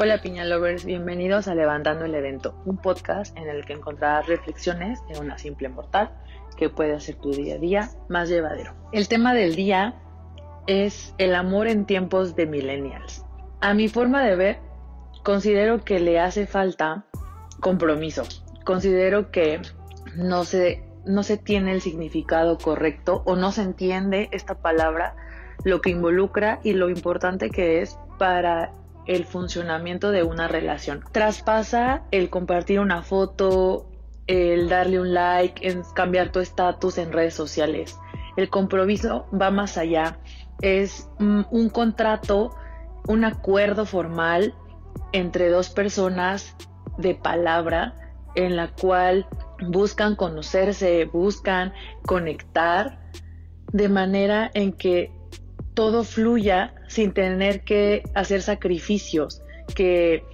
Hola Piña Lovers, bienvenidos a Levantando el Evento, un podcast en el que encontrarás reflexiones de una simple mortal que puede hacer tu día a día más llevadero. El tema del día es el amor en tiempos de millennials. A mi forma de ver, considero que le hace falta compromiso. Considero que no se, no se tiene el significado correcto o no se entiende esta palabra, lo que involucra y lo importante que es para el funcionamiento de una relación. Traspasa el compartir una foto, el darle un like, cambiar tu estatus en redes sociales. El compromiso va más allá. Es un contrato, un acuerdo formal entre dos personas de palabra en la cual buscan conocerse, buscan conectar de manera en que todo fluya sin tener que hacer sacrificios, que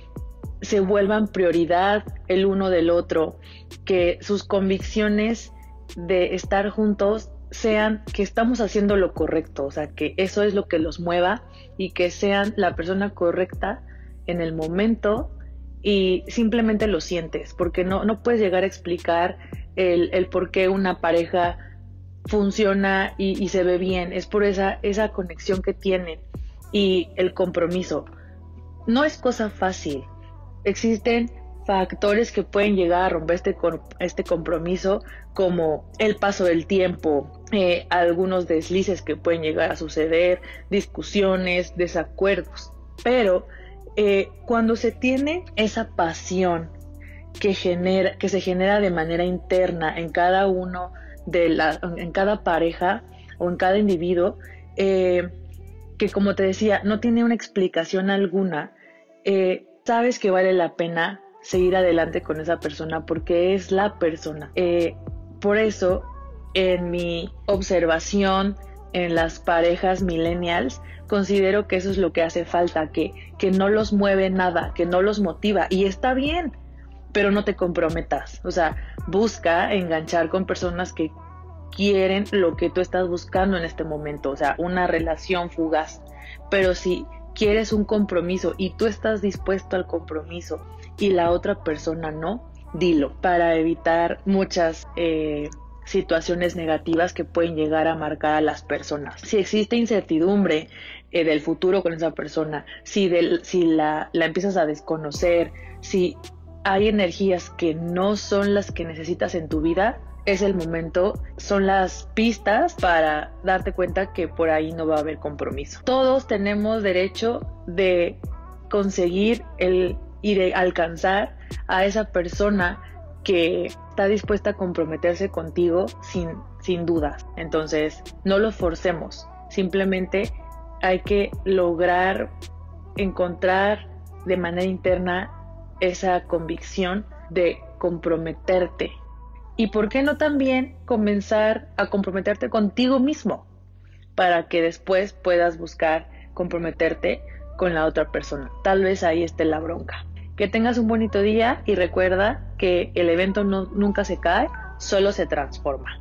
se vuelvan prioridad el uno del otro, que sus convicciones de estar juntos sean que estamos haciendo lo correcto, o sea, que eso es lo que los mueva y que sean la persona correcta en el momento y simplemente lo sientes, porque no, no puedes llegar a explicar el, el por qué una pareja funciona y, se ve bien, es por esa, esa conexión que tienen y el compromiso. No es cosa fácil. Existen factores que pueden llegar a romper este, este compromiso, como el paso del tiempo, eh, algunos deslices que pueden llegar a suceder, discusiones, desacuerdos. Pero eh, cuando se tiene esa pasión que, genera, que se genera de manera interna en cada uno de la, en cada pareja o en cada individuo, eh, que como te decía, no tiene una explicación alguna, eh, sabes que vale la pena seguir adelante con esa persona porque es la persona. Eh, por eso, en mi observación en las parejas millennials, considero que eso es lo que hace falta, que, que no los mueve nada, que no los motiva. Y está bien, pero no te comprometas. O sea, busca enganchar con personas que quieren lo que tú estás buscando en este momento, o sea, una relación fugaz. Pero si quieres un compromiso y tú estás dispuesto al compromiso y la otra persona no, dilo, para evitar muchas eh, situaciones negativas que pueden llegar a marcar a las personas. Si existe incertidumbre eh, del futuro con esa persona, si, si la, la empiezas a desconocer, si hay energías que no son las que necesitas en tu vida, es el momento, son las pistas para darte cuenta que por ahí no va a haber compromiso. Todos tenemos derecho de conseguir el y de alcanzar a esa persona que está dispuesta a comprometerse contigo sin, sin dudas. Entonces, no lo forcemos, simplemente hay que lograr encontrar de manera interna esa convicción de comprometerte. Y por qué no también comenzar a comprometerte contigo mismo para que después puedas buscar comprometerte con la otra persona. Tal vez ahí esté la bronca. Que tengas un bonito día y recuerda que el evento no, nunca se cae, solo se transforma.